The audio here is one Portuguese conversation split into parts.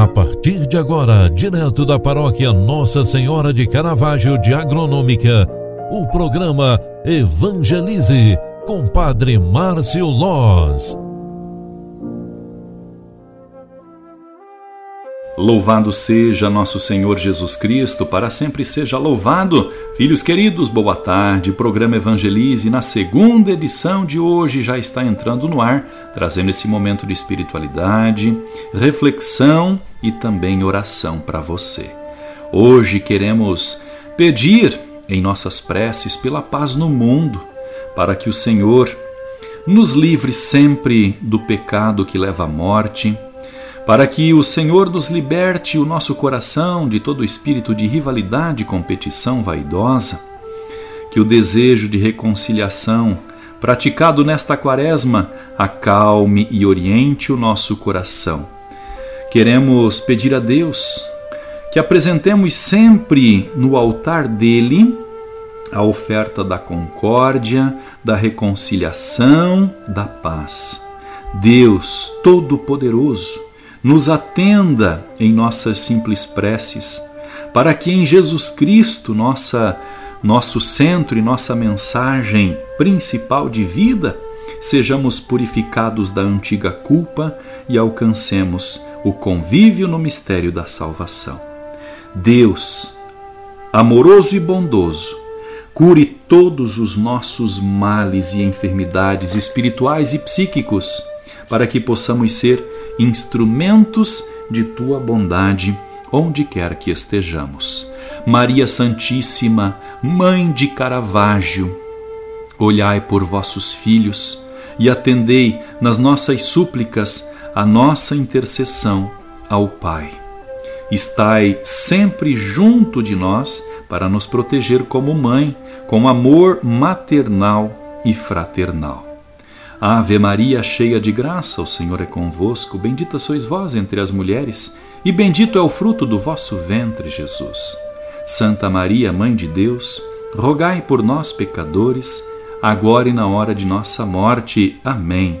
A partir de agora, direto da paróquia Nossa Senhora de Caravaggio de Agronômica, o programa Evangelize com Padre Márcio Loz. Louvado seja nosso Senhor Jesus Cristo, para sempre seja louvado. Filhos queridos, boa tarde. Programa Evangelize, na segunda edição de hoje, já está entrando no ar, trazendo esse momento de espiritualidade, reflexão e também oração para você. Hoje queremos pedir em nossas preces pela paz no mundo, para que o Senhor nos livre sempre do pecado que leva à morte para que o Senhor nos liberte o nosso coração de todo espírito de rivalidade e competição vaidosa, que o desejo de reconciliação praticado nesta quaresma acalme e oriente o nosso coração. Queremos pedir a Deus que apresentemos sempre no altar dele a oferta da concórdia, da reconciliação, da paz. Deus Todo-Poderoso, nos atenda em nossas simples preces, para que em Jesus Cristo, nossa, nosso centro e nossa mensagem principal de vida, sejamos purificados da antiga culpa e alcancemos o convívio no mistério da salvação. Deus, amoroso e bondoso, cure todos os nossos males e enfermidades espirituais e psíquicos, para que possamos ser instrumentos de tua bondade onde quer que estejamos. Maria Santíssima, Mãe de Caravaggio, olhai por vossos filhos e atendei nas nossas súplicas a nossa intercessão ao Pai. Estai sempre junto de nós para nos proteger como mãe, com amor maternal e fraternal. Ave Maria, cheia de graça, o Senhor é convosco. Bendita sois vós entre as mulheres, e bendito é o fruto do vosso ventre, Jesus. Santa Maria, Mãe de Deus, rogai por nós, pecadores, agora e na hora de nossa morte. Amém.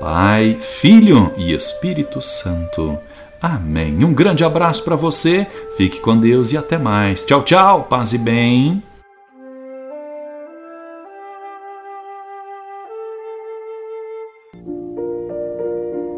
Pai, Filho e Espírito Santo. Amém. Um grande abraço para você, fique com Deus e até mais. Tchau, tchau, paz e bem.